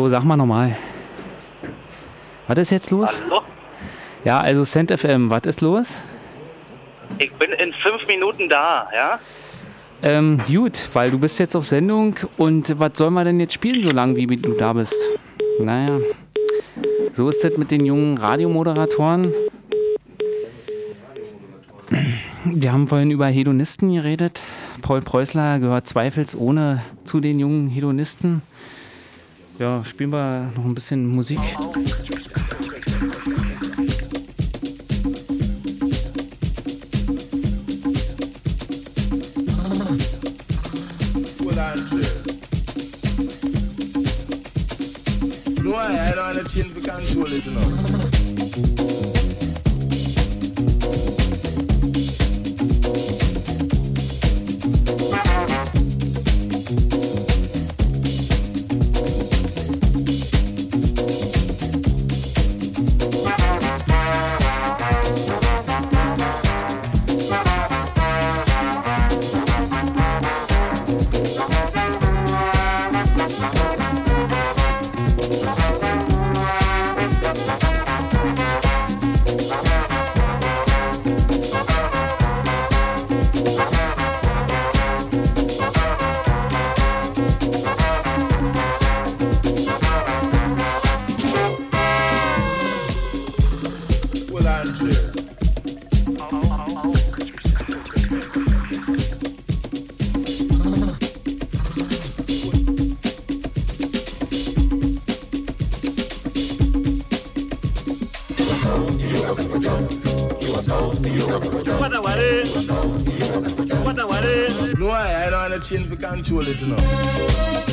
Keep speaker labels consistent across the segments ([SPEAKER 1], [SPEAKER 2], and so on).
[SPEAKER 1] So, sag mal nochmal. Was ist jetzt los?
[SPEAKER 2] Hallo?
[SPEAKER 1] Ja, also Cent FM, was ist los?
[SPEAKER 2] Ich bin in fünf Minuten da, ja?
[SPEAKER 1] Ähm, gut, weil du bist jetzt auf Sendung und was sollen wir denn jetzt spielen, so lange wie du da bist? Naja, so ist das mit den jungen Radiomoderatoren. Wir haben vorhin über Hedonisten geredet. Paul Preußler gehört zweifelsohne zu den jungen Hedonisten. Ja, spielen wir noch ein bisschen Musik.
[SPEAKER 3] No, I don't want to change the control it change began to a it now.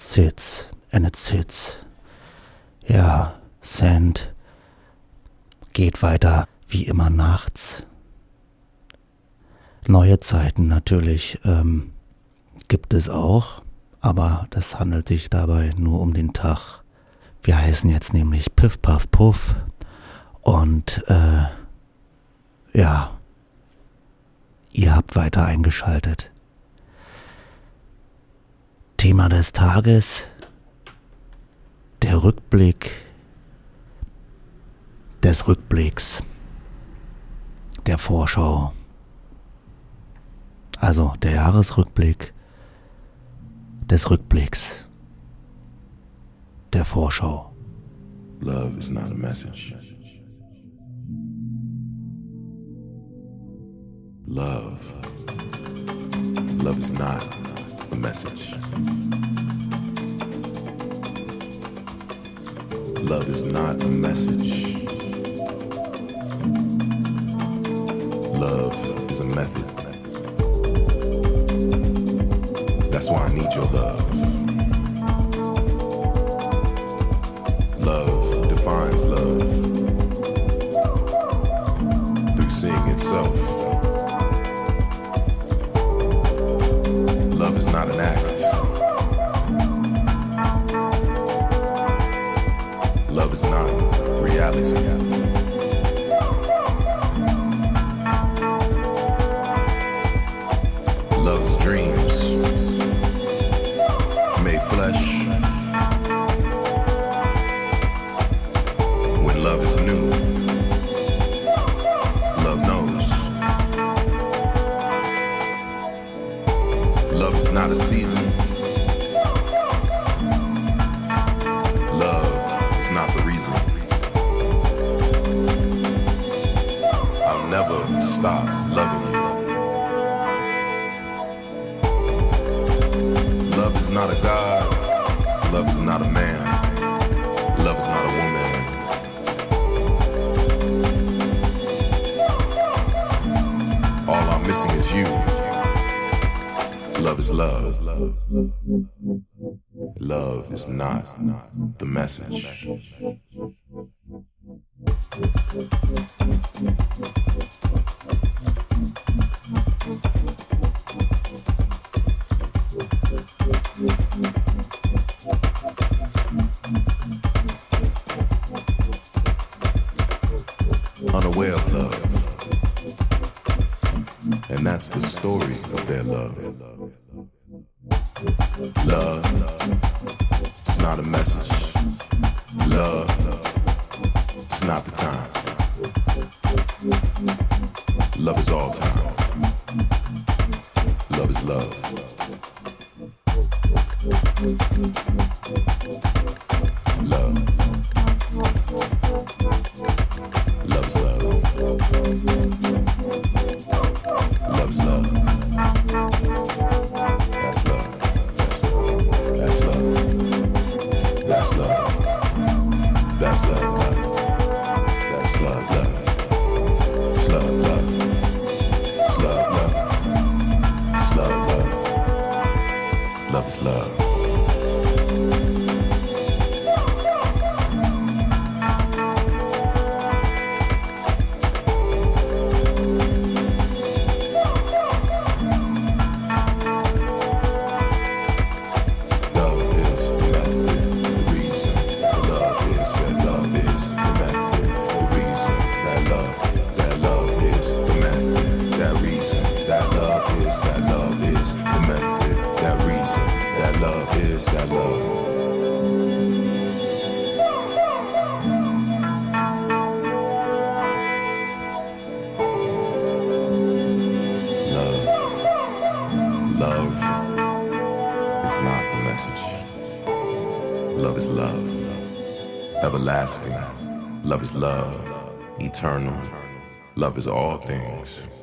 [SPEAKER 4] Sits and it sits. Ja, Sand geht weiter wie immer nachts. Neue Zeiten natürlich ähm, gibt es auch, aber das handelt sich dabei nur um den Tag. Wir heißen jetzt nämlich Piff Puff Puff und äh, ja, ihr habt weiter eingeschaltet. Thema des Tages, der Rückblick des Rückblicks, der Vorschau, also der Jahresrückblick des Rückblicks, der Vorschau.
[SPEAKER 5] Love is not a message. Love. Love is not a message. Love is not a message. Love is a method. That's why I need your love. Love defines love through seeing itself. Not an act. Love is not reality. Is not the message. Love is all things,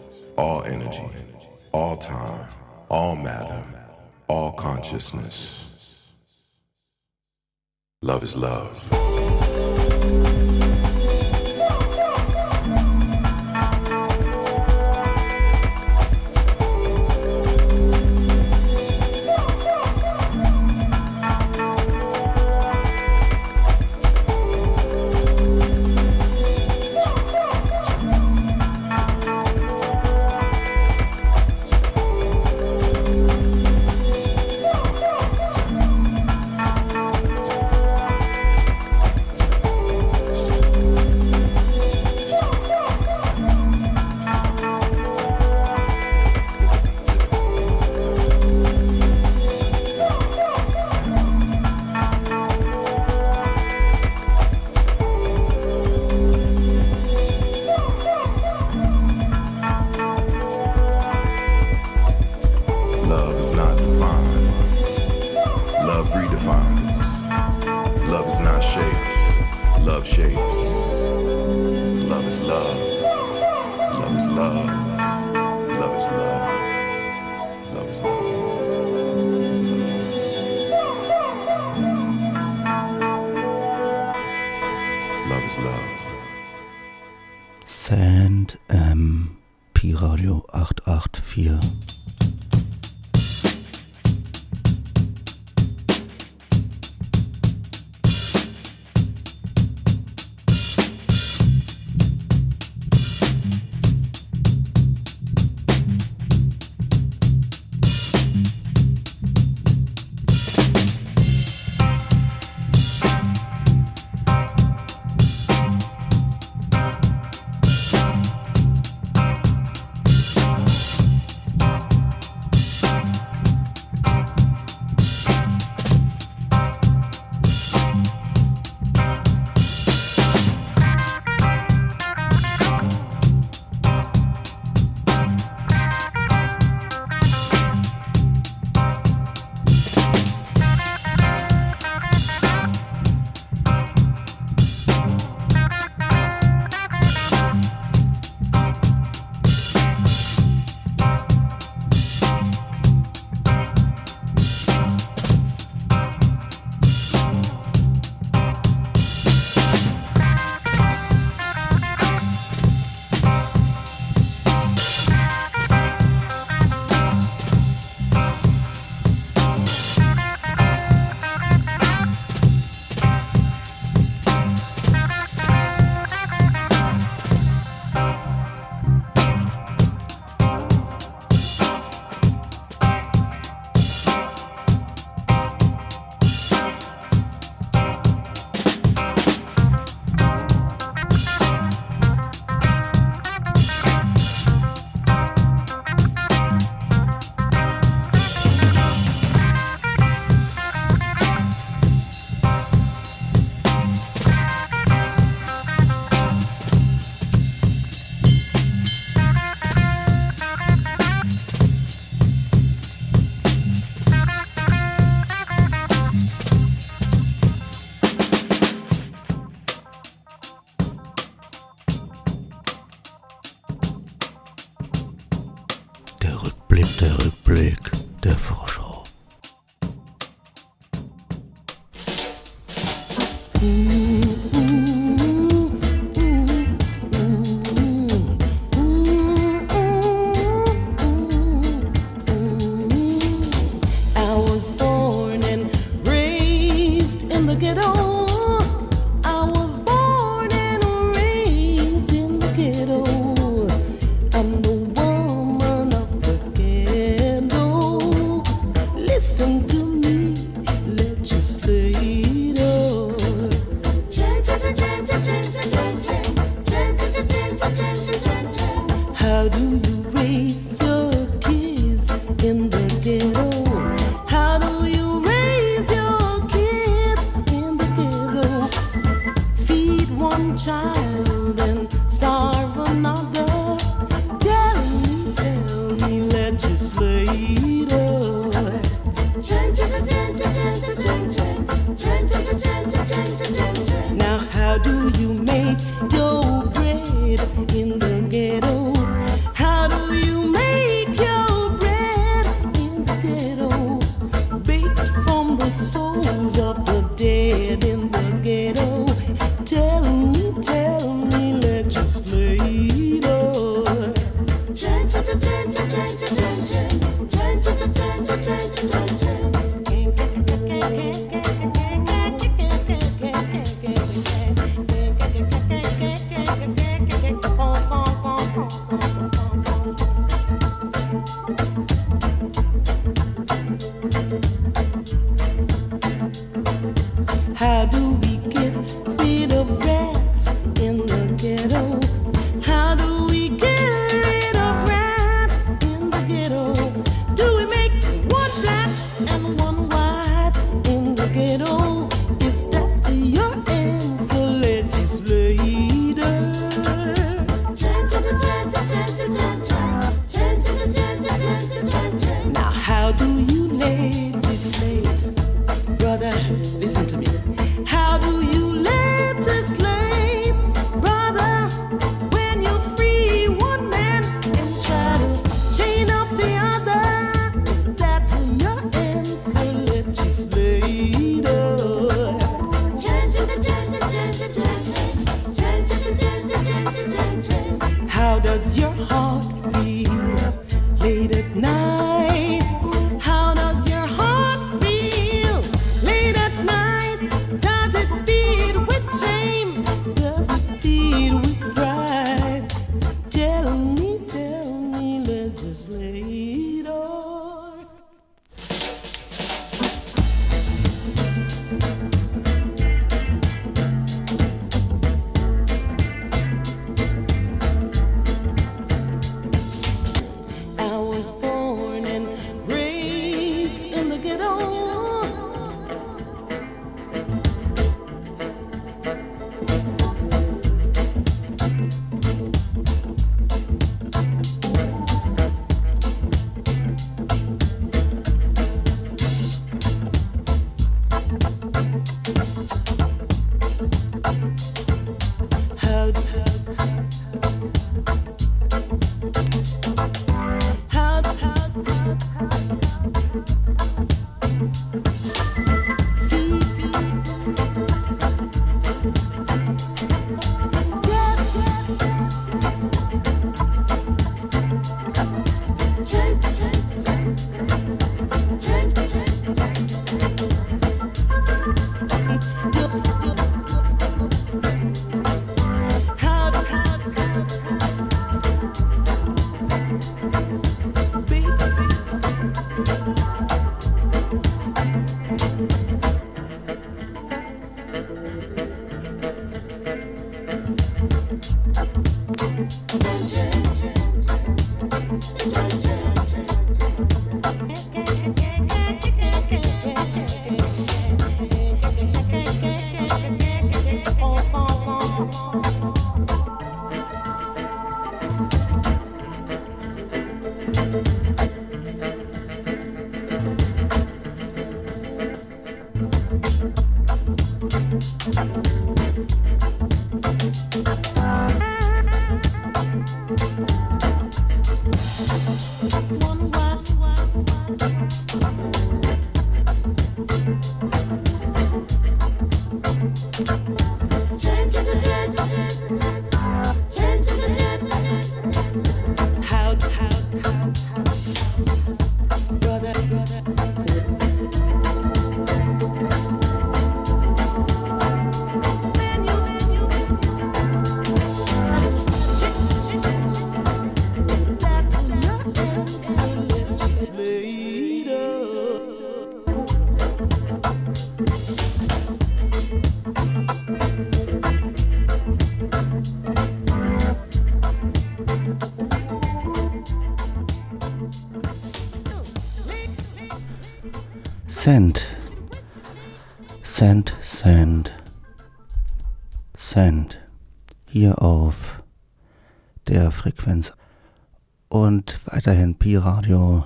[SPEAKER 4] Weiterhin Pi-Radio.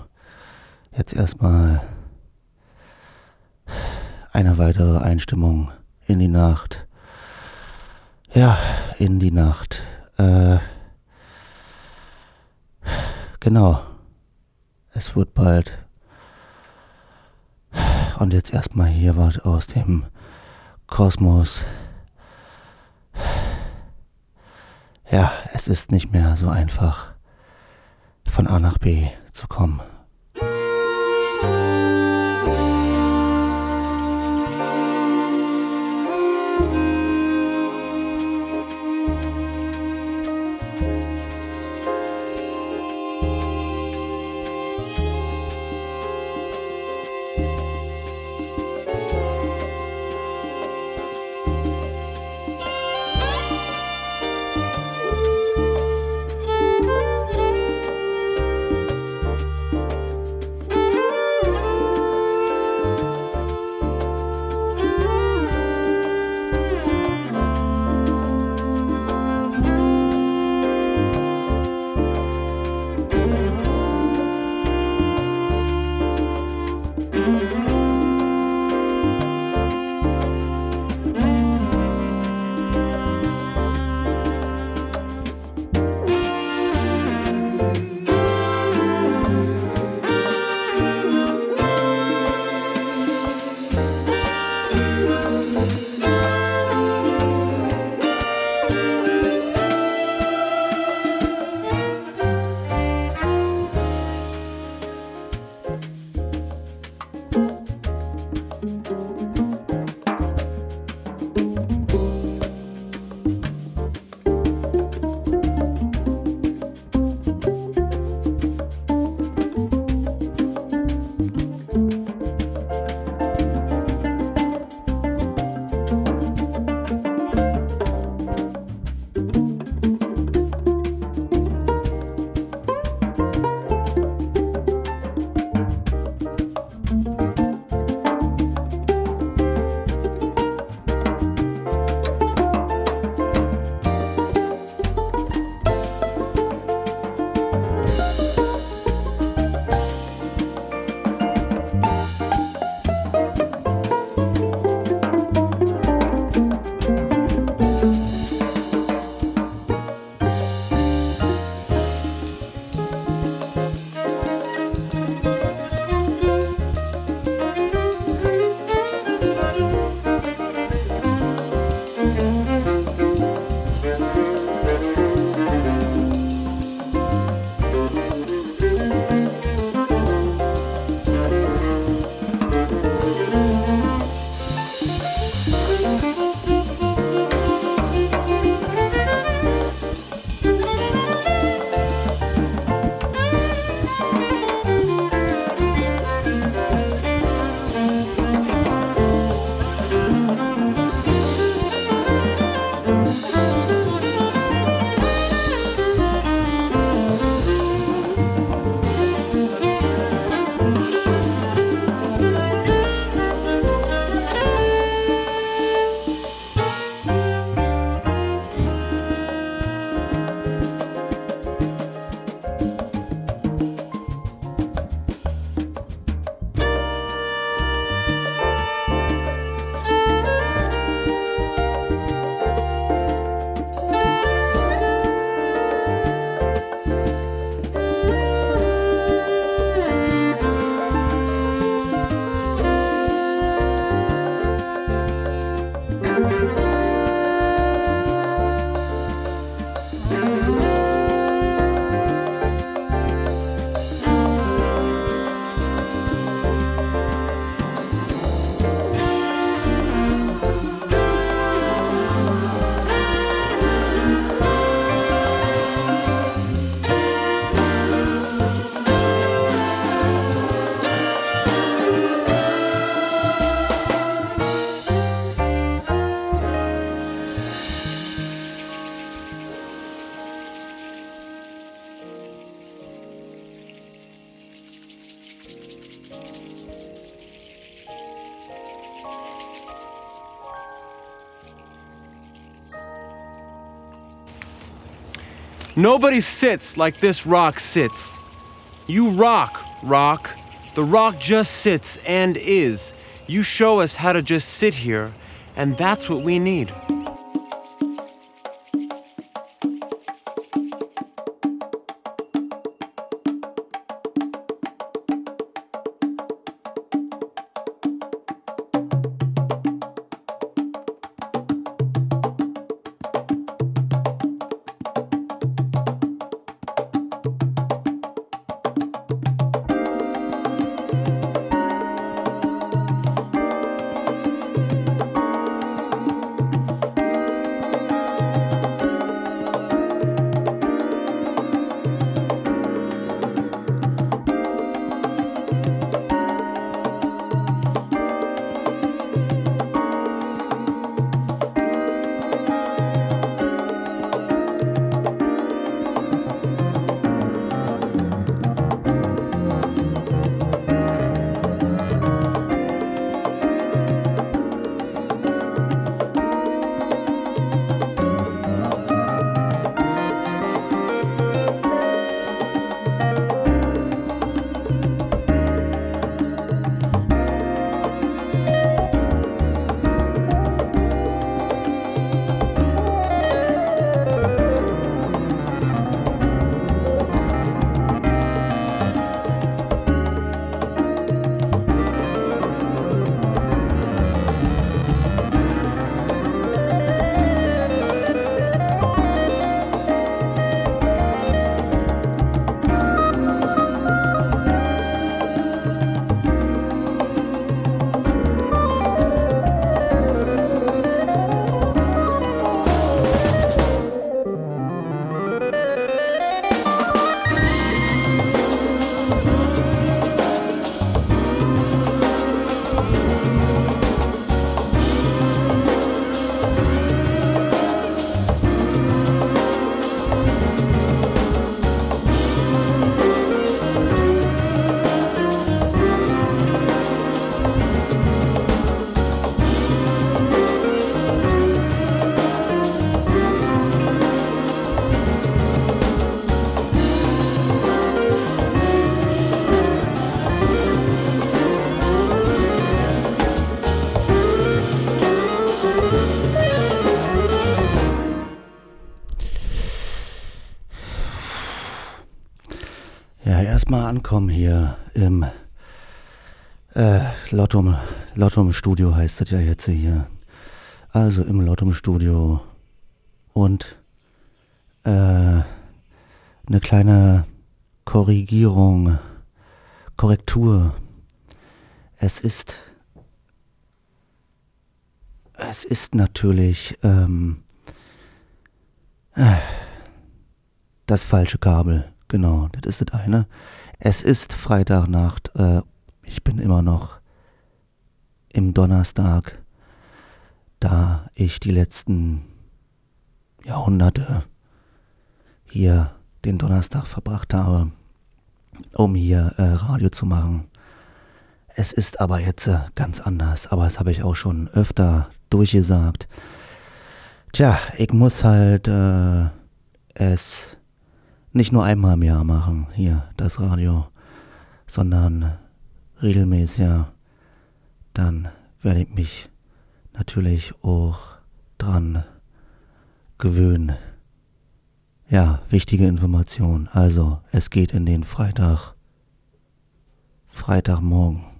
[SPEAKER 4] Jetzt erstmal eine weitere Einstimmung in die Nacht. Ja, in die Nacht. Äh, genau. Es wird bald und jetzt erstmal hier was aus dem Kosmos. Ja, es ist nicht mehr so einfach, von A nach B zu kommen.
[SPEAKER 6] Nobody sits like this rock sits. You rock, rock. The rock just sits and is. You show us how to just sit here, and that's what we need.
[SPEAKER 4] Erstmal ankommen hier im äh, Lottum, Lottum Studio heißt es ja jetzt hier. Also im Lottum Studio und äh, eine kleine Korrigierung, Korrektur. Es ist, es ist natürlich ähm, äh, das falsche Kabel. Genau, das ist das eine. Es ist Freitagnacht. Äh, ich bin immer noch im Donnerstag, da ich die letzten Jahrhunderte hier den Donnerstag verbracht habe, um hier äh, Radio zu machen. Es ist aber jetzt äh, ganz anders, aber das habe ich auch schon öfter durchgesagt. Tja, ich muss halt äh, es nicht nur einmal im Jahr machen, hier das Radio, sondern regelmäßiger. Dann werde ich mich natürlich auch dran gewöhnen. Ja, wichtige Information. Also, es geht in den Freitag. Freitagmorgen.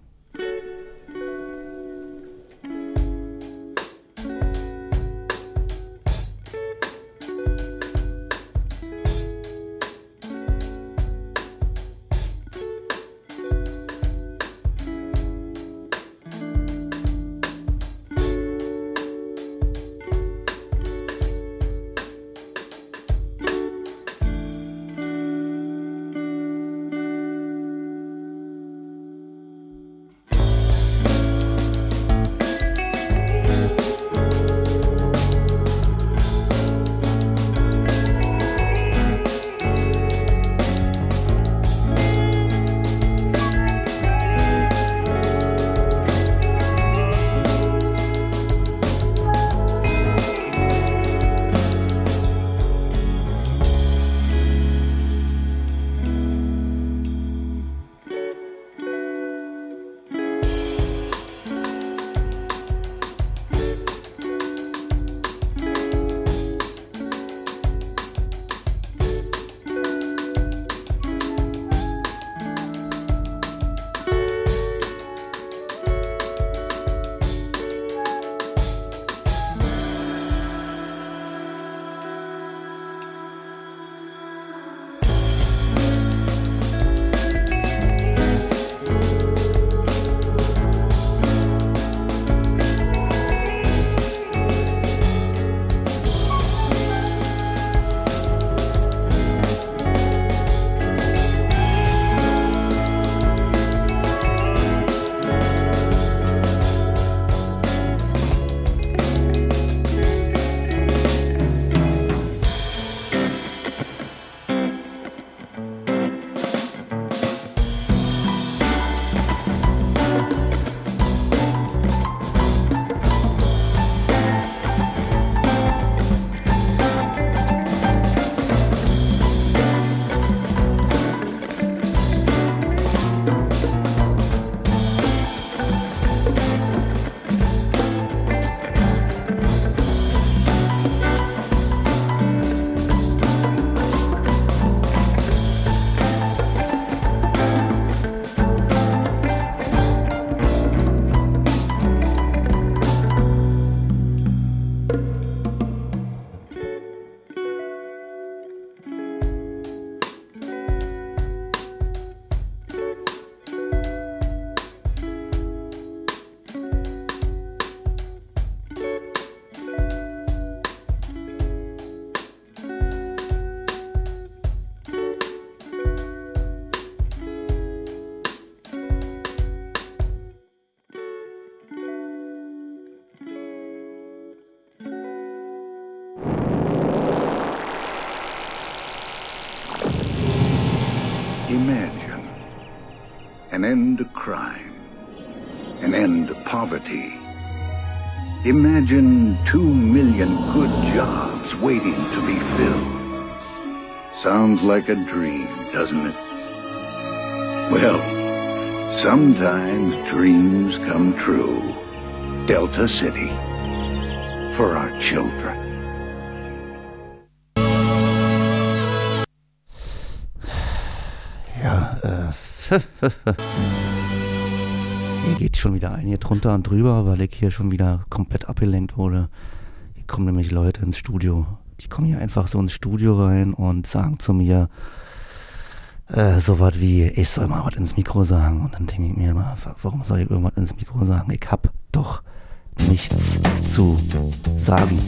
[SPEAKER 7] An end to crime, an end to poverty. Imagine two million good jobs waiting to be filled. Sounds like a dream, doesn't it? Well, sometimes dreams come true. Delta City. For our children.
[SPEAKER 4] Ja, äh. schon wieder ein hier drunter und drüber, weil ich hier schon wieder komplett abgelenkt wurde. Hier kommen nämlich Leute ins Studio. Die kommen hier einfach so ins Studio rein und sagen zu mir, äh, so was wie, ich soll mal was ins Mikro sagen. Und dann denke ich mir immer, wa- warum soll ich irgendwas ins Mikro sagen? Ich hab doch nichts zu sagen.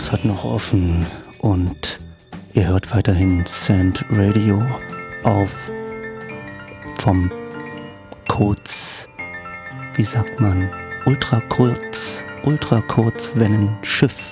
[SPEAKER 4] Freudenhaus hat noch offen und ihr hört weiterhin Sand Radio auf vom kurz, wie sagt man, ultra kurz, ultra Kurzwellenschiff.
[SPEAKER 8] I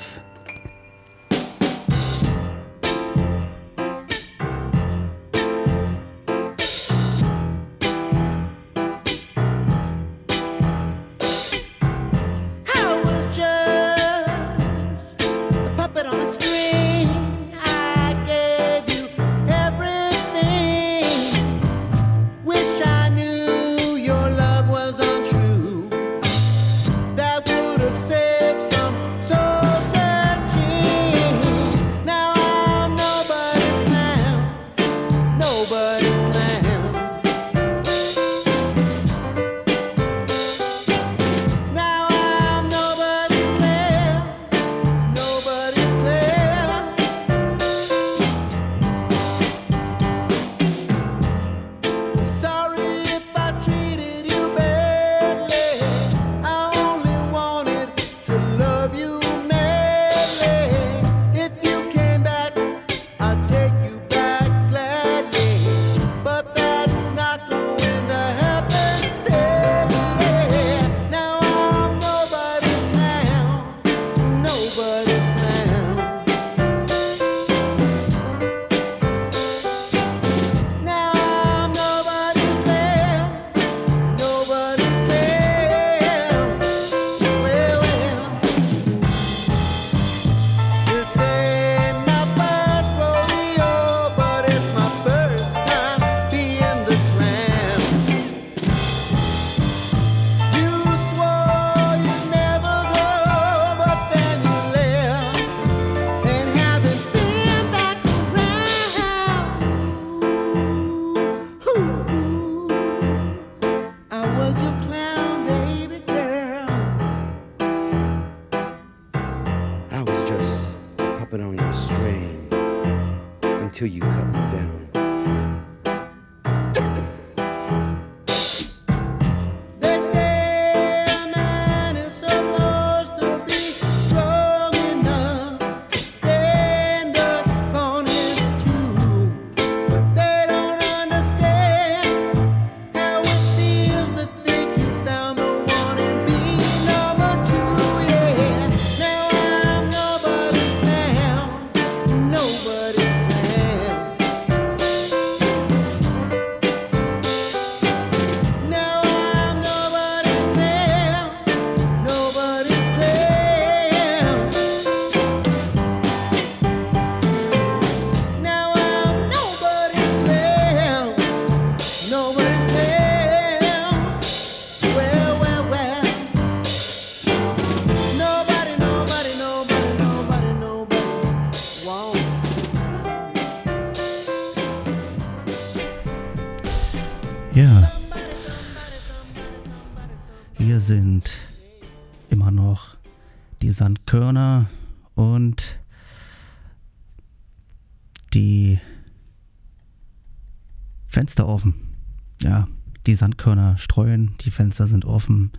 [SPEAKER 4] Sandkörner streuen, die Fenster sind offen.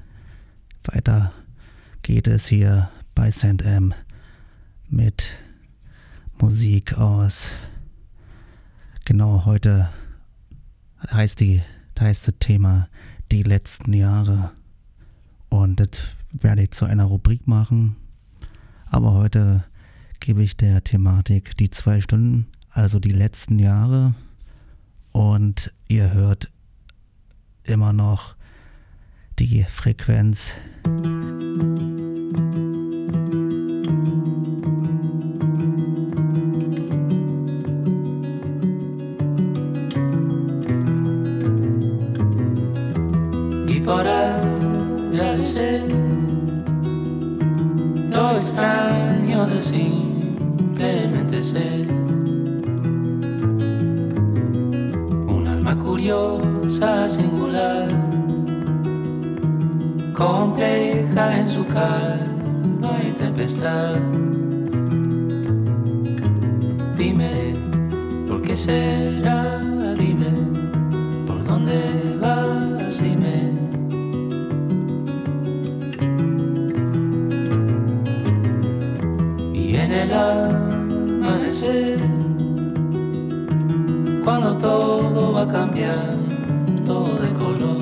[SPEAKER 4] Weiter geht es hier bei St. M mit Musik aus. Genau heute heißt die heißt das Thema die letzten Jahre und das werde ich zu einer Rubrik machen. Aber heute gebe ich der Thematik die zwei Stunden, also die letzten Jahre und ihr hört immer noch die Frequenz.
[SPEAKER 9] lo extraño de simplemente ser curiosa, singular, compleja en su calma y tempestad. Dime, ¿por qué será? Dime, ¿por dónde vas? Dime. el amanecer, cuando todo va a cambiar, todo de color.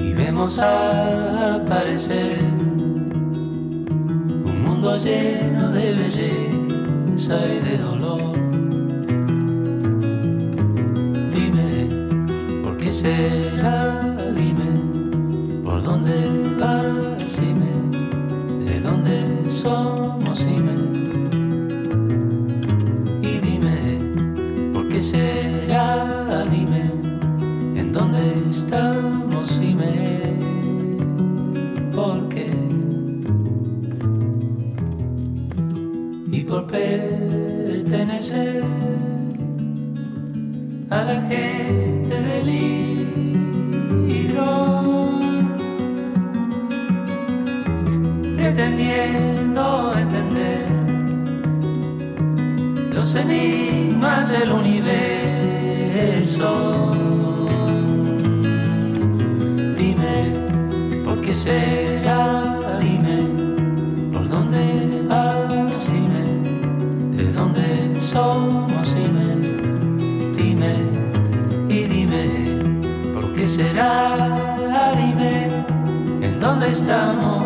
[SPEAKER 9] Y vemos aparecer un mundo lleno de belleza y de dolor. Dime, ¿por qué será? Dime, ¿por dónde vas? Dime, ¿de dónde somos? Dime, será? Dime, ¿en dónde estamos? Dime, ¿por qué? Y por pertenecer a la gente del libro, pretendiendo entender los enigmas del universo. Dime, ¿por qué será? Dime, ¿por dónde vas? Dime, ¿de dónde somos? Dime dime y dime por qué será, dime en dónde estamos,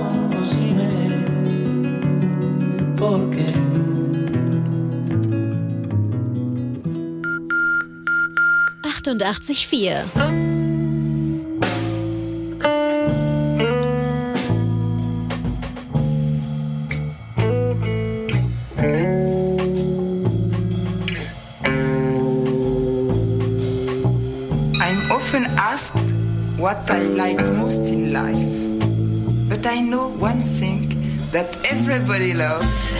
[SPEAKER 10] 884. what I like most in life. But I know one thing that everybody loves.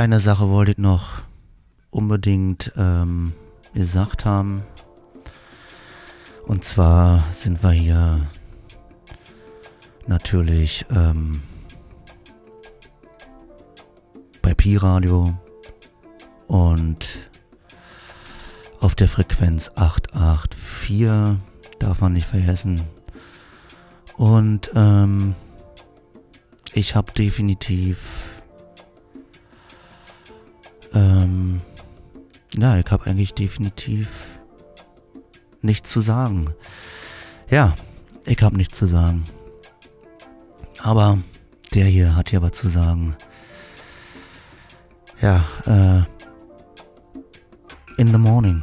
[SPEAKER 4] Eine Sache wollte ich noch unbedingt ähm, gesagt haben. Und zwar sind wir hier natürlich ähm, bei Pi-Radio und auf der Frequenz 884 darf man nicht vergessen. Und ähm, ich habe definitiv ähm, ja, ich habe eigentlich definitiv nichts zu sagen. Ja, ich habe nichts zu sagen. Aber der hier hat ja was zu sagen. Ja, äh, in the morning.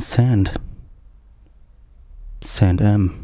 [SPEAKER 4] Sand. Sand M.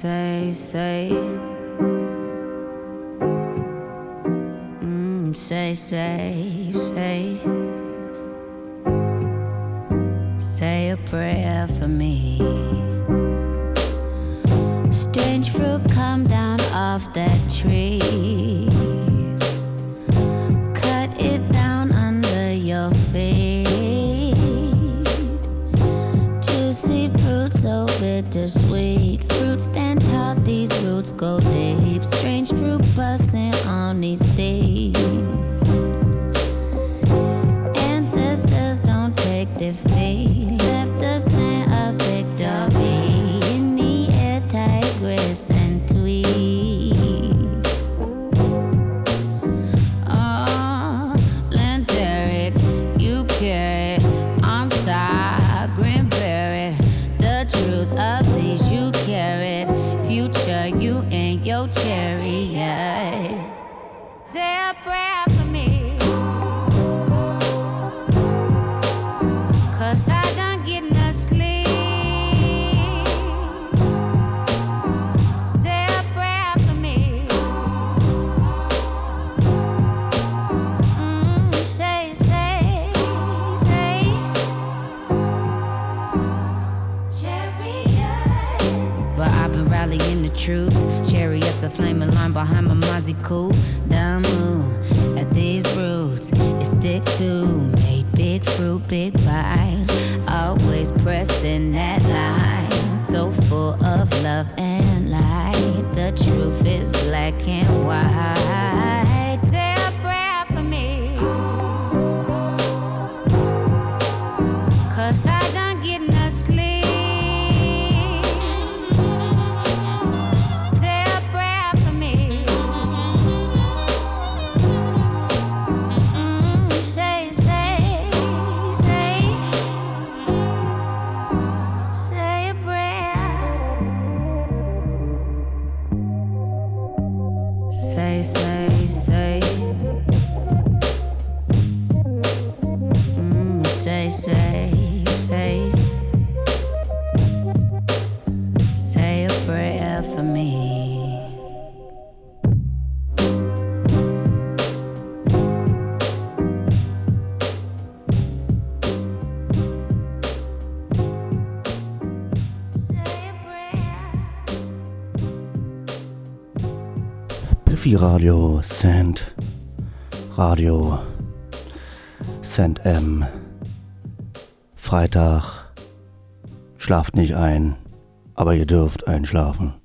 [SPEAKER 11] say, say. Mm, say, say.
[SPEAKER 4] Radio Sand, Radio Sand M. Freitag, schlaft nicht ein, aber ihr dürft einschlafen.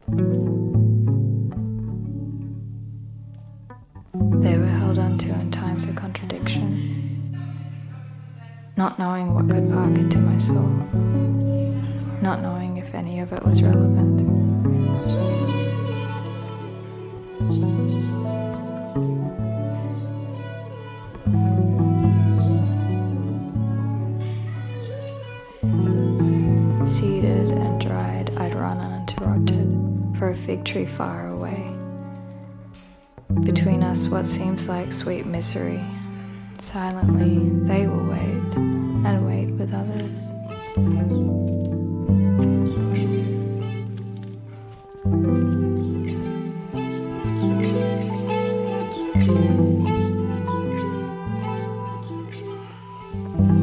[SPEAKER 12] sweet misery. Silently, they will wait and wait with others.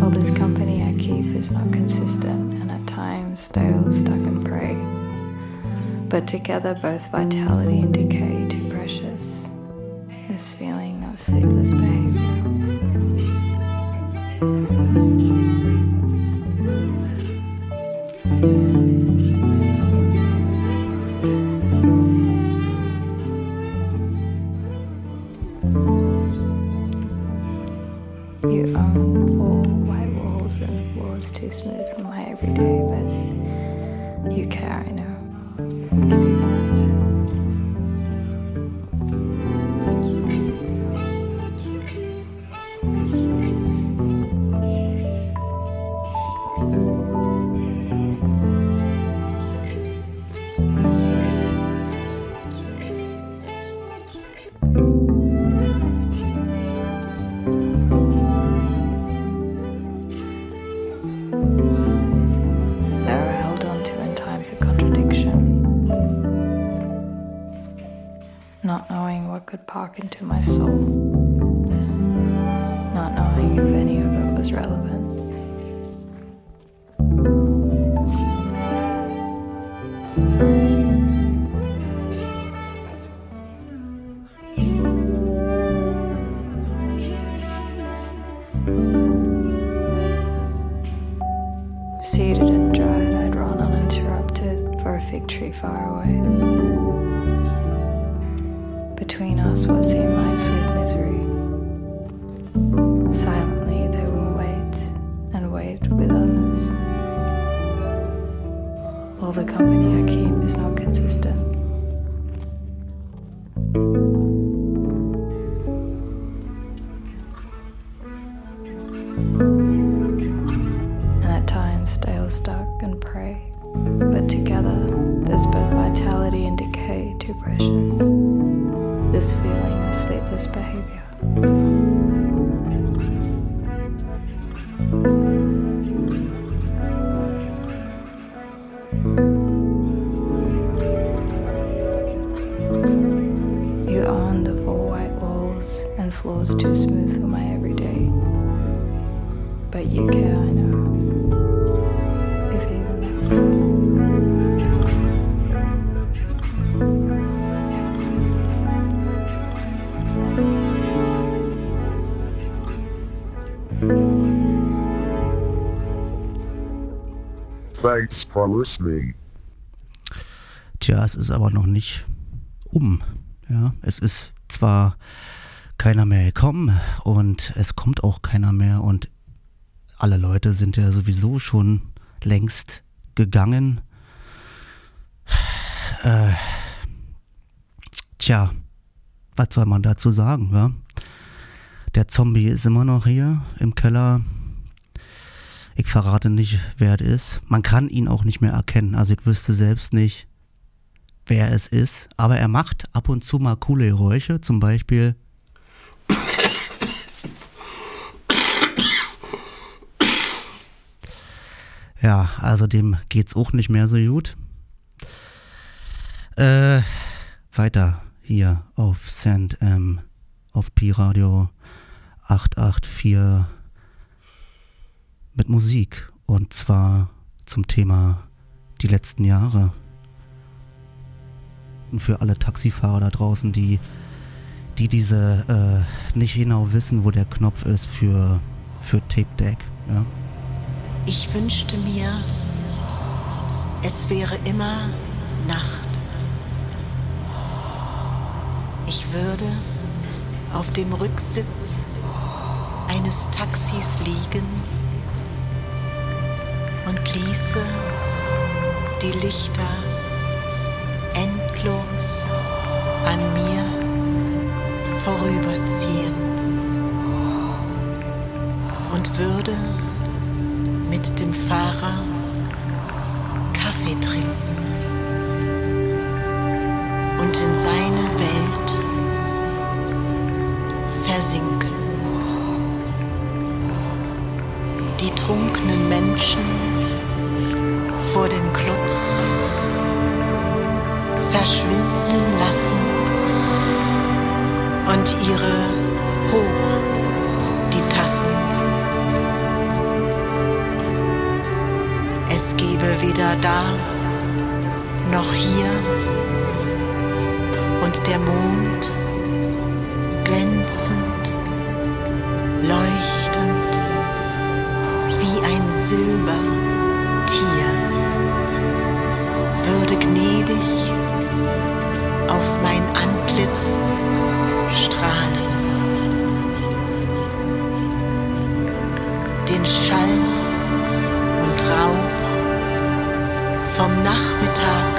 [SPEAKER 12] All this company I keep is not consistent and at times stale, stuck and prey. But together, both vitality and decay save this what could pock into my soul, not knowing if any of it was relevant. For
[SPEAKER 13] listening.
[SPEAKER 4] Tja, es ist aber noch nicht um. Ja, es ist zwar keiner mehr gekommen und es kommt auch keiner mehr und alle Leute sind ja sowieso schon längst gegangen. Äh, tja, was soll man dazu sagen, ja? Der Zombie ist immer noch hier im Keller. Ich verrate nicht, wer es ist. Man kann ihn auch nicht mehr erkennen. Also ich wüsste selbst nicht, wer es ist. Aber er macht ab und zu mal coole Geräusche. Zum Beispiel. Ja, also dem geht's auch nicht mehr so gut. Äh, weiter hier auf Sand M, auf Pi-Radio 884 mit Musik. Und zwar zum Thema die letzten Jahre. Und für alle Taxifahrer da draußen, die, die diese äh, nicht genau wissen, wo der Knopf ist für, für Tape Deck. Ja?
[SPEAKER 14] Ich wünschte mir, es wäre immer Nacht. Ich würde auf dem Rücksitz eines Taxis liegen und ließe die Lichter endlos an mir vorüberziehen und würde mit dem Fahrer Kaffee trinken und in seine Welt versinken. Die trunkenen Menschen vor den Clubs verschwinden lassen und ihre hoch die Tassen. Es gebe weder da noch hier und der Mond glänzend, leuchtend wie ein Silbertier gnädig auf mein Antlitz strahlen. Den Schall und Rauch vom Nachmittag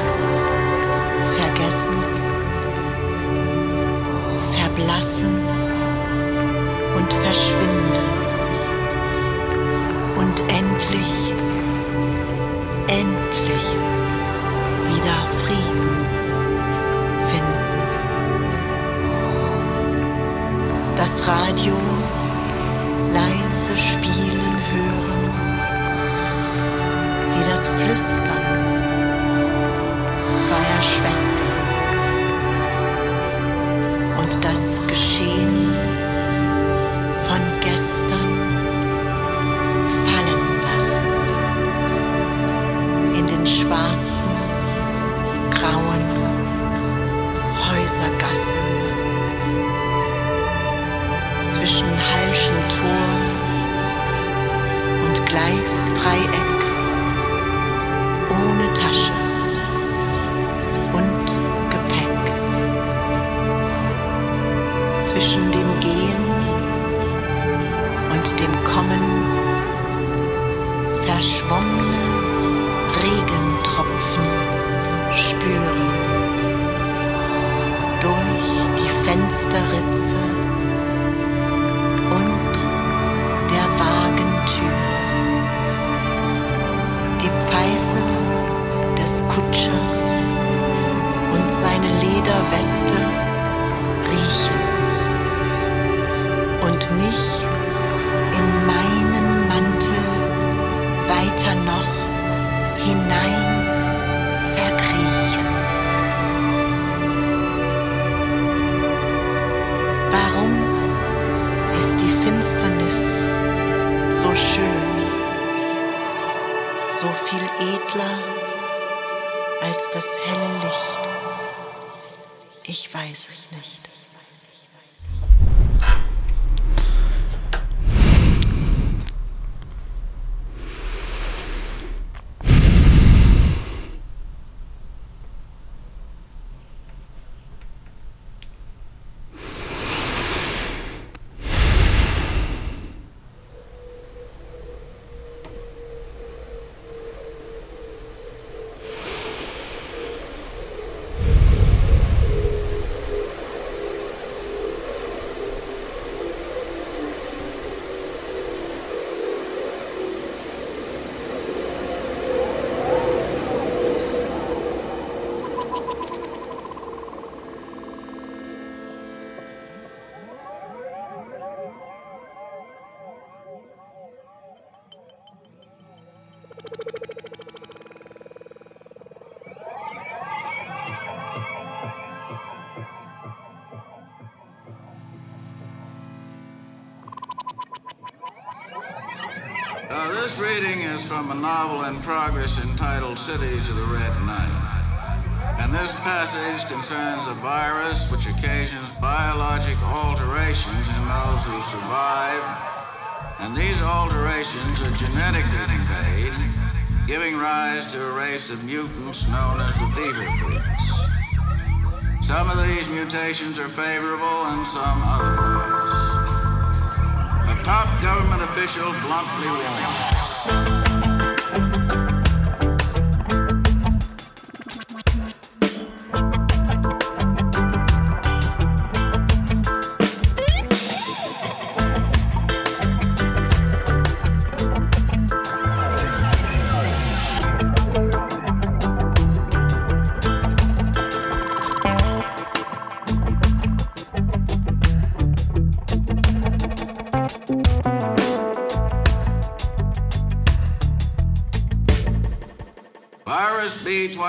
[SPEAKER 15] this reading is from a novel in progress entitled Cities of the Red Night. And this passage concerns a virus which occasions biologic alterations in those who survive. And these alterations are genetically conveyed, giving rise to a race of mutants known as the fever freaks. Some of these mutations are favorable and some otherwise. Top government official bluntly warned.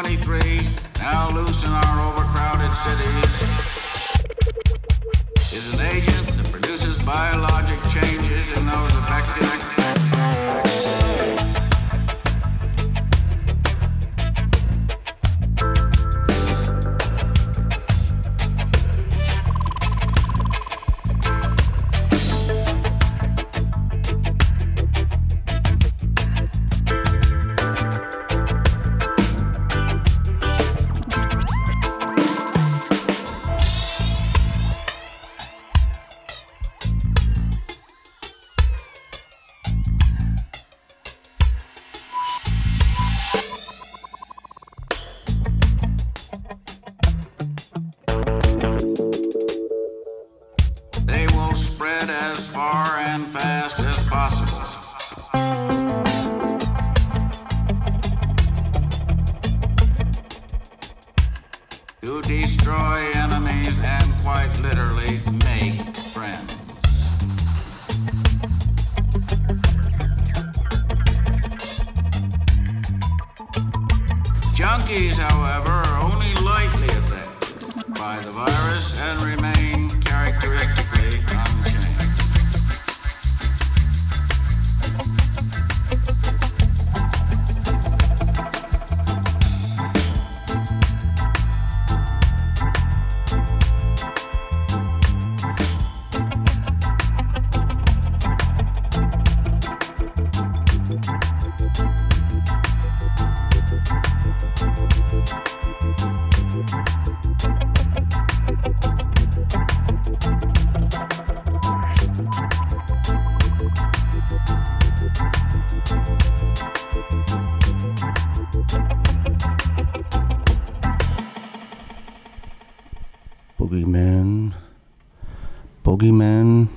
[SPEAKER 16] 23. Amen.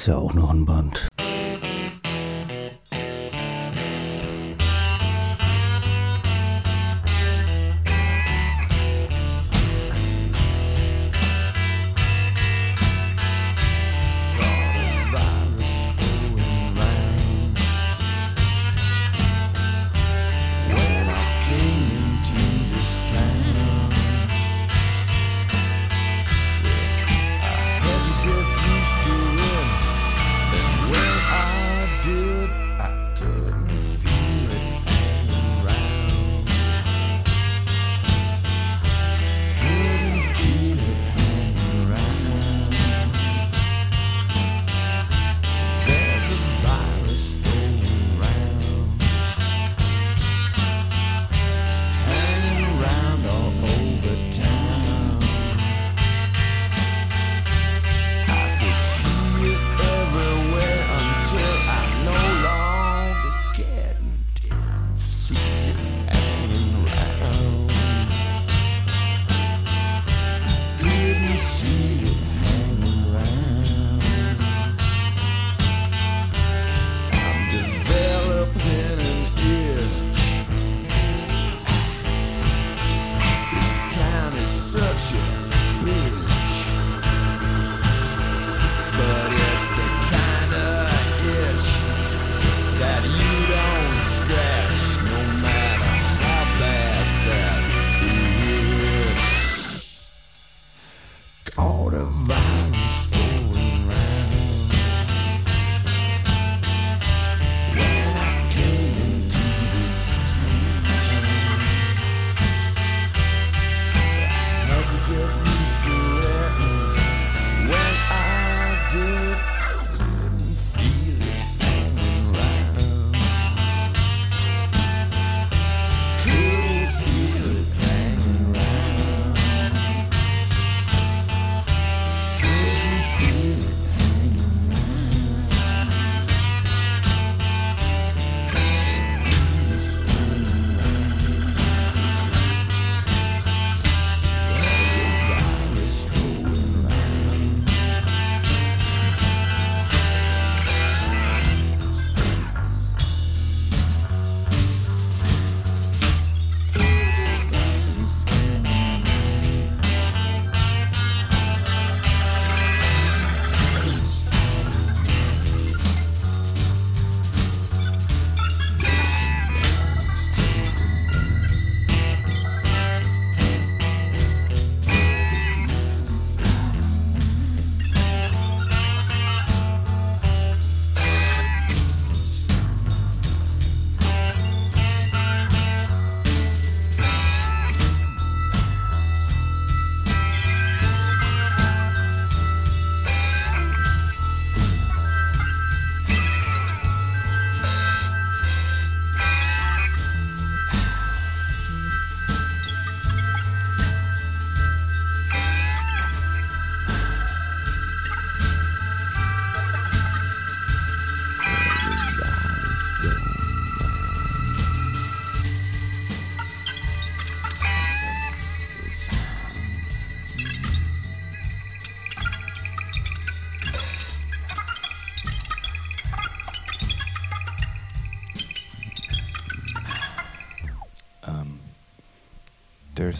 [SPEAKER 16] Ist ja auch noch ein Band.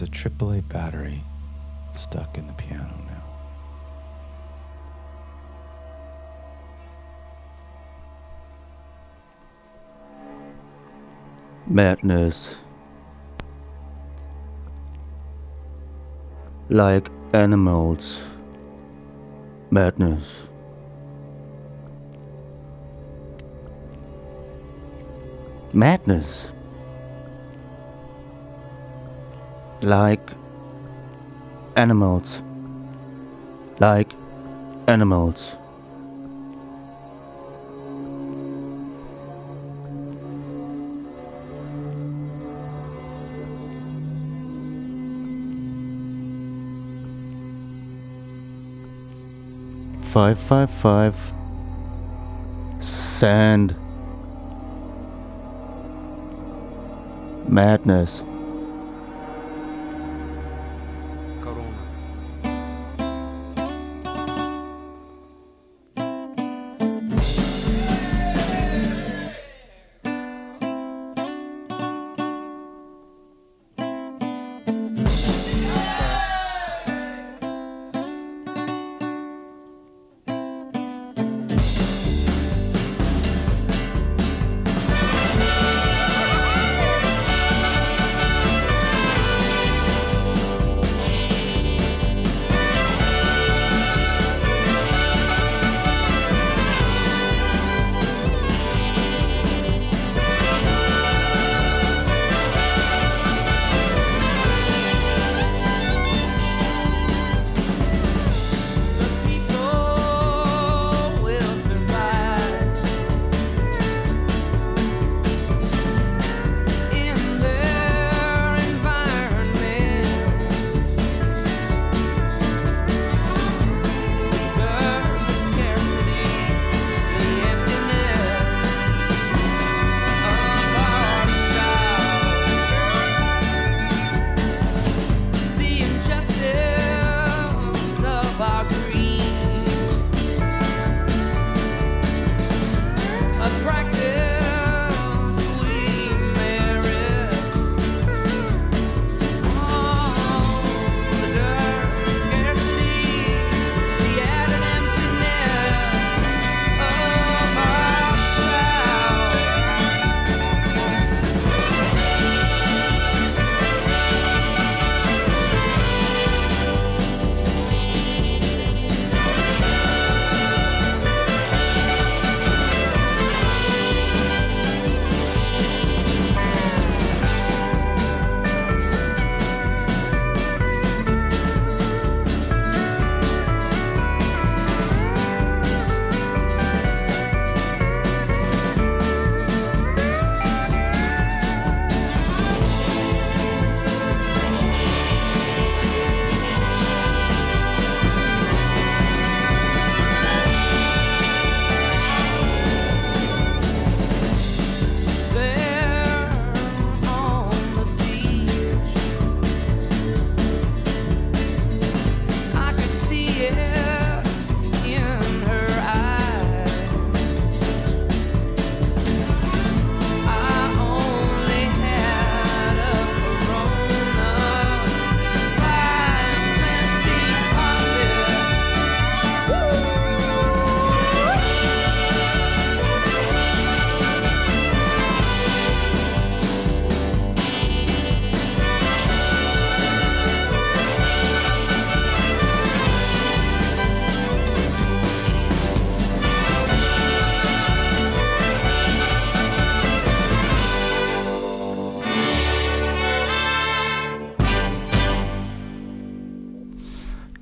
[SPEAKER 17] There's a AAA battery stuck in the piano now.
[SPEAKER 18] Madness. Like animals. Madness. Madness. Like animals. Like animals. Five five five. Sand. Madness.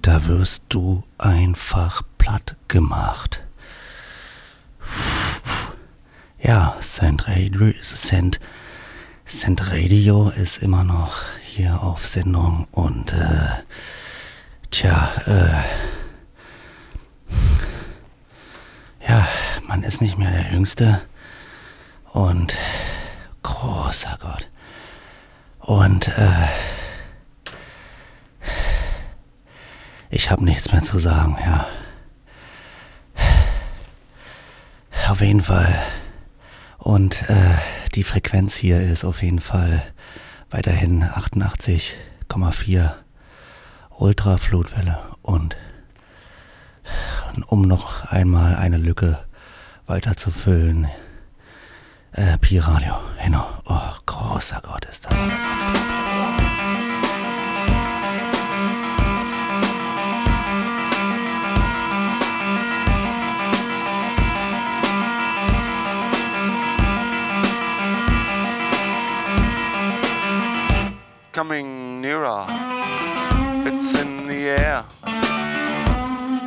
[SPEAKER 18] Da wirst du einfach platt gemacht. Ja, Send Radio, Send, Send Radio ist immer noch hier auf Sendung und äh, tja, äh, ja, man ist nicht mehr der Jüngste und großer Gott. Und äh, ich habe nichts mehr zu sagen, ja. Auf jeden Fall. Und äh, die Frequenz hier ist auf jeden Fall weiterhin 88,4
[SPEAKER 4] 104,4 Ultraflutwelle und um noch einmal eine Lücke weiter zu füllen, äh, Pi Radio, genau, oh, großer Gott, ist das alles anstrengend.
[SPEAKER 5] Coming nearer. It's in the air,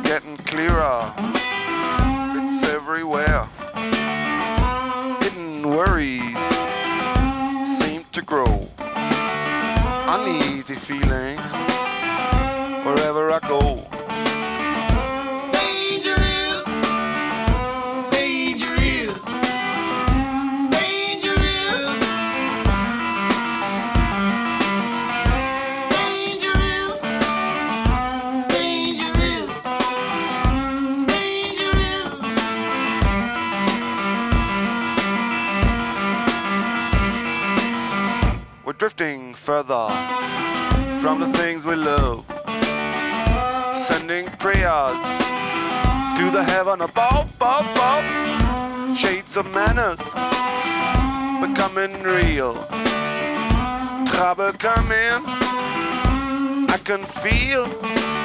[SPEAKER 5] getting clearer. It's everywhere. Hidden worries seem to grow. Uneasy feelings wherever I go. Drifting further from the things we love, sending prayers to the heaven above, above, above. Shades of manners becoming real. Trouble coming, I can feel.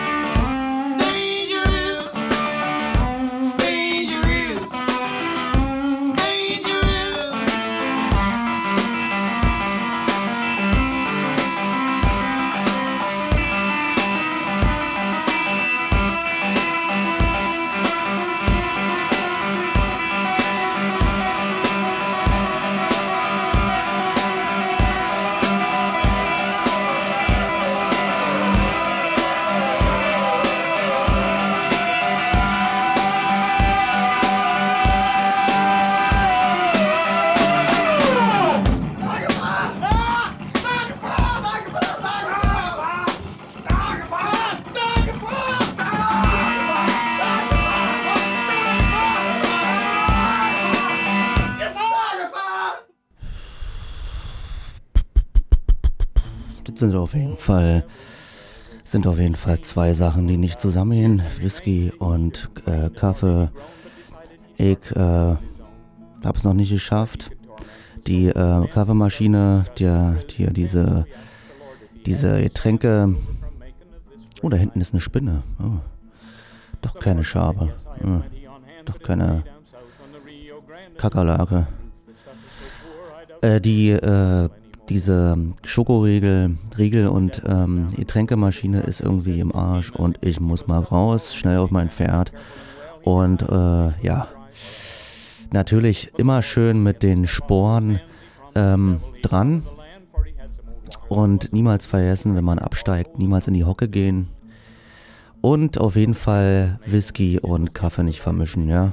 [SPEAKER 4] Sind auf jeden Fall sind auf jeden Fall zwei Sachen, die nicht zusammengehen. Whisky und äh, Kaffee. Ich äh, habe es noch nicht geschafft. Die äh, Kaffeemaschine, der, die, diese, diese Getränke. Oh, da hinten ist eine Spinne. Oh. Doch keine Schabe. Hm. Doch keine Kakerlake. Äh, die, äh, diese Schokoriegel, Riegel und ähm, Getränkemaschine ist irgendwie im Arsch und ich muss mal raus, schnell auf mein Pferd. Und äh, ja, natürlich immer schön mit den Sporen ähm, dran und niemals vergessen, wenn man absteigt, niemals in die Hocke gehen. Und auf jeden Fall Whisky und Kaffee nicht vermischen, ja.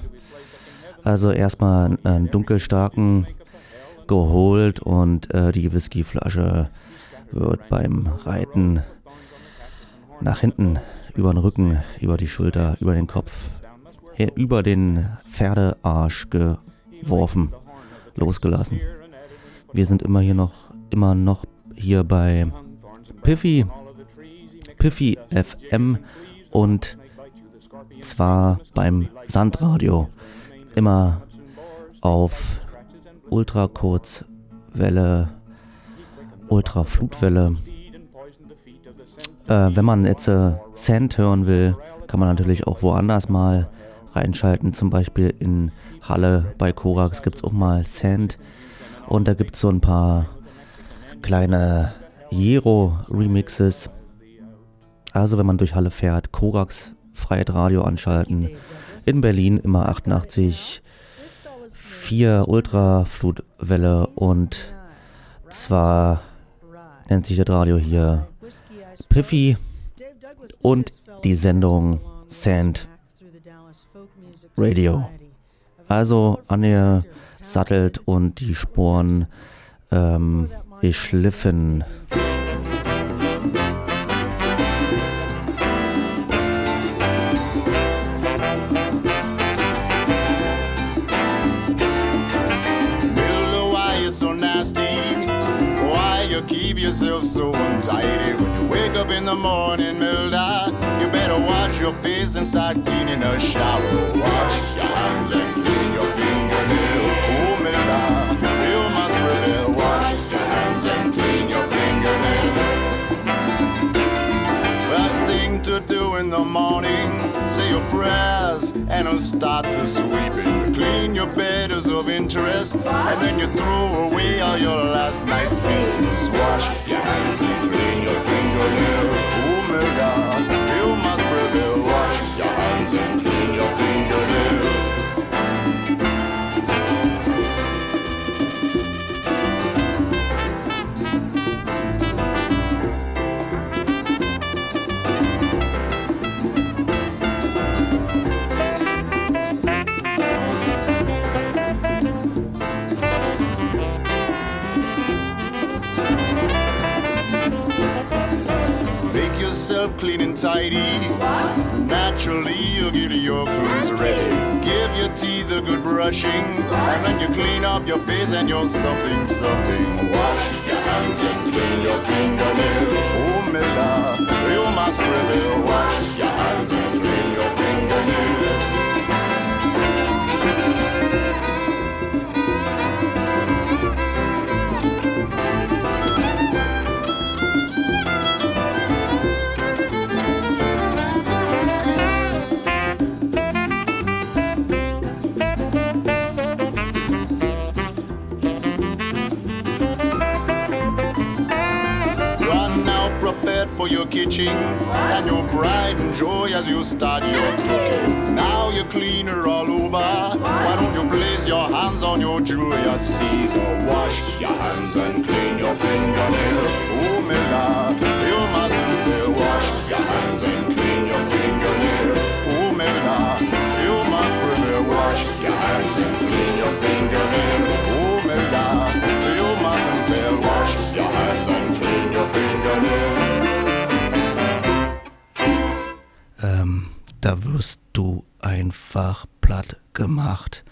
[SPEAKER 4] Also erstmal einen dunkelstarken geholt und äh, die Whiskyflasche wird beim Reiten nach hinten über den Rücken, über die Schulter, über den Kopf, her, über den Pferdearsch geworfen, losgelassen. Wir sind immer hier noch, immer noch hier bei Piffy, Piffy FM und zwar beim Sandradio. Immer auf Ultrakurzwelle, Ultraflutwelle. Äh, wenn man jetzt äh, Sand hören will, kann man natürlich auch woanders mal reinschalten. Zum Beispiel in Halle bei Korax gibt es auch mal Sand. Und da gibt es so ein paar kleine Jero-Remixes. Also wenn man durch Halle fährt, Korax Freiheit Radio anschalten. In Berlin immer 88 4 Ultraflutwelle und zwar nennt sich das Radio hier Piffy und die Sendung Sand Radio. Also angesattelt und die Sporen ähm, geschliffen.
[SPEAKER 19] Yourself so untidy. When you wake up in the morning, Milda, you better wash your face and start cleaning a shower. Wash your hands and clean your fingernails. Oh, Milda, you must prevail. Wash your hands and clean your fingernails. First thing to do in the morning, say your prayers and I'll start to sweeping. Clean your bed is of interest, and then you throw away all your last night's pieces. Wash your hands and clean your fingernails. Oh my God, you must prevail. Wash your hands and clean and tidy. Naturally, you'll get your clothes ready. Give your teeth a good brushing. And then you clean up your face and you're something, something. Wash your hands and clean your fingernails. Oh, Mila, you must prevail. Wash your hands and clean your fingernails. Prepared for your kitchen and your pride and joy as you start your cooking. Now you're cleaner all over. Why don't you place your hands on your Julius Caesar? Wash your hands and clean your fingernails. Oh, Mila, you mustn't fail. Wash your hands and clean your fingernails. Oh, Mila, you must prevail. Wash your hands and clean your fingernails.
[SPEAKER 4] Ähm, da wirst du einfach platt gemacht.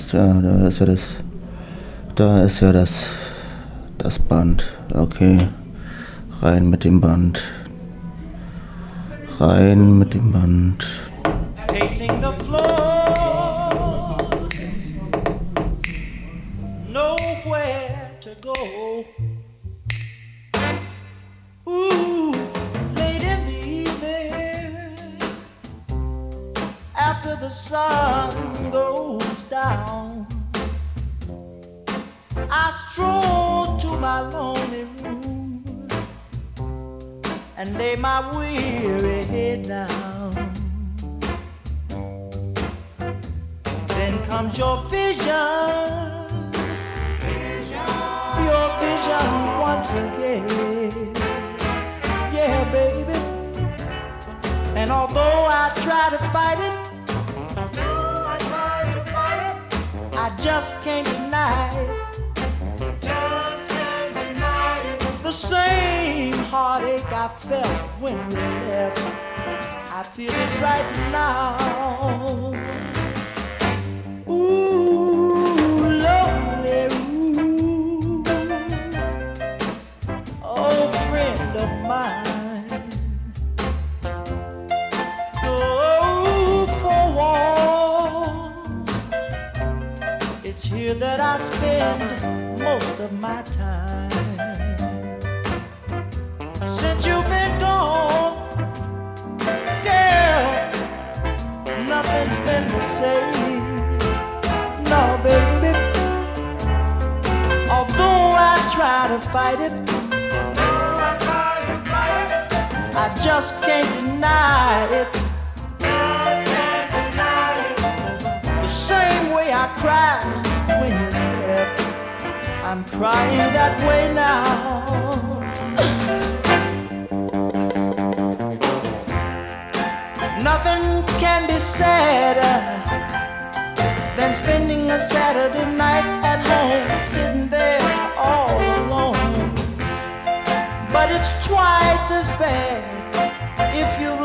[SPEAKER 4] Ist ja, da ist ja das, da ist ja das, das Band. Okay, rein mit dem Band. Rein mit dem Band.
[SPEAKER 20] I just can't deny it. The same heartache I felt when we left, I feel it right now. Here that I spend most of my time. Since you've been gone, girl, nothing's been the same. No, baby. Although I try to fight it, I just can't deny it. The same way I cried I'm crying that way now. Nothing can be sadder than spending a Saturday night at home, sitting there all alone. But it's twice as bad if you've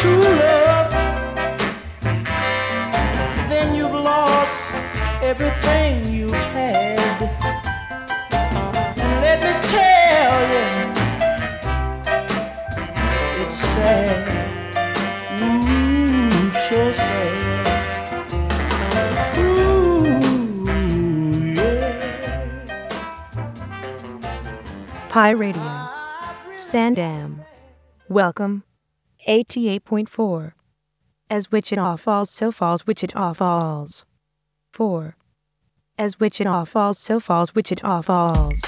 [SPEAKER 20] true love, then you've lost everything you had. And let me tell you, it's sad. Ooh, so sad.
[SPEAKER 21] Pi Radio. Sandam. Welcome. 88.4. As Wichita Falls, so falls Wichita Falls. 4. As Wichita Falls, so falls Wichita Falls.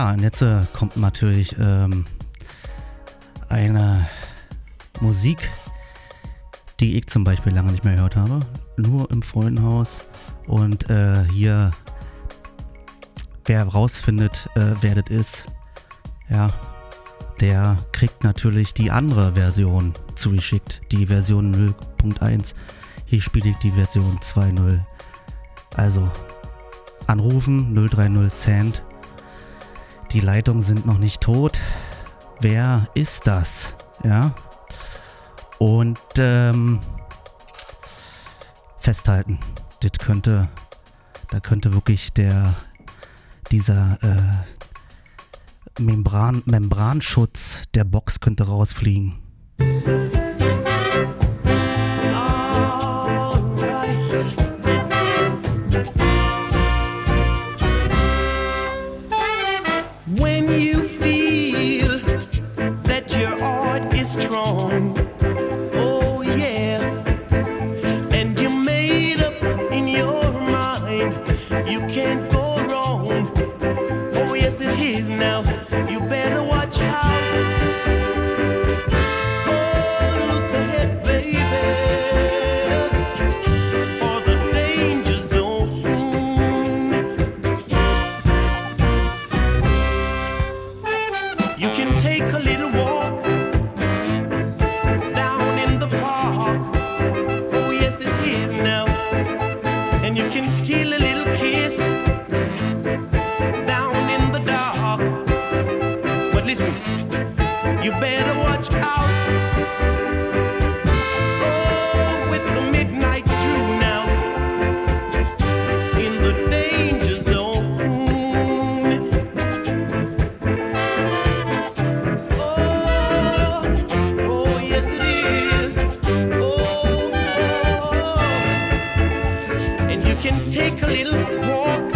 [SPEAKER 4] Tja, und jetzt äh, kommt natürlich ähm, eine Musik, die ich zum Beispiel lange nicht mehr gehört habe. Nur im Freundenhaus. Und äh, hier, wer rausfindet, äh, wer das ist, ja, der kriegt natürlich die andere Version zugeschickt. Die Version 0.1. Hier spiele ich die Version 2.0. Also, anrufen 030 Cent. Die Leitungen sind noch nicht tot. Wer ist das? Ja. Und ähm, festhalten. Das könnte, da könnte wirklich der, dieser äh, Membran, Membranschutz der Box könnte rausfliegen.
[SPEAKER 20] You can't take a little walk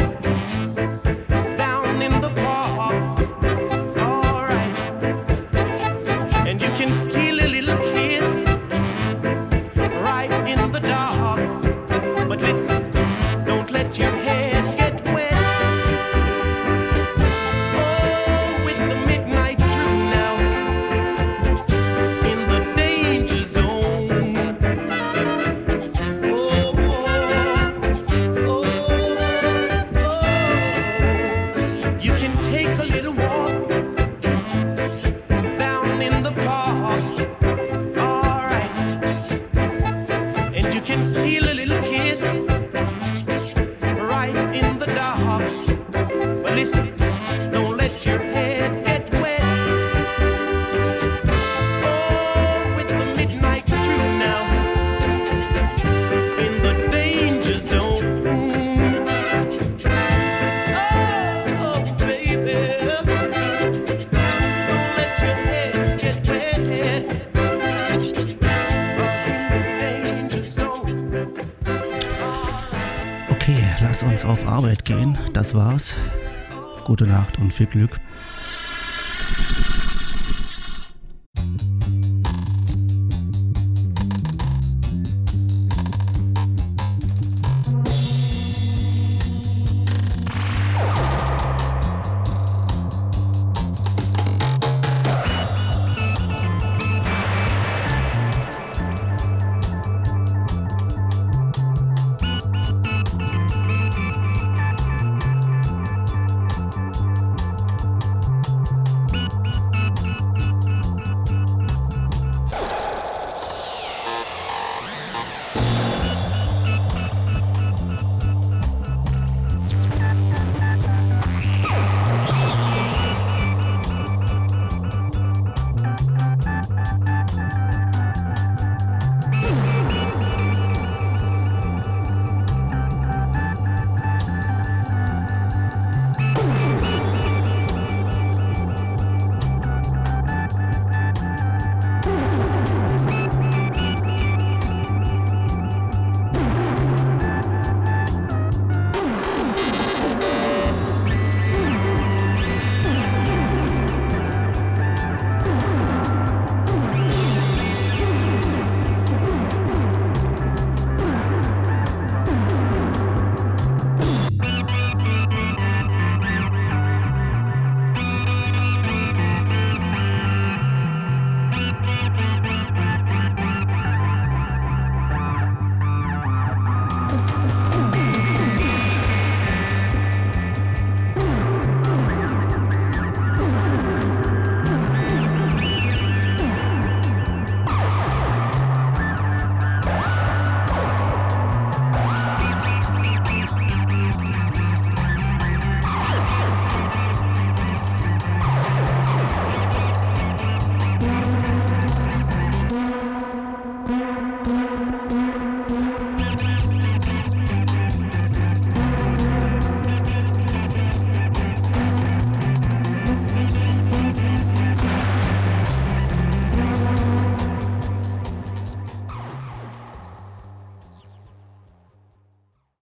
[SPEAKER 4] auf Arbeit gehen. Das war's. Gute Nacht und viel Glück.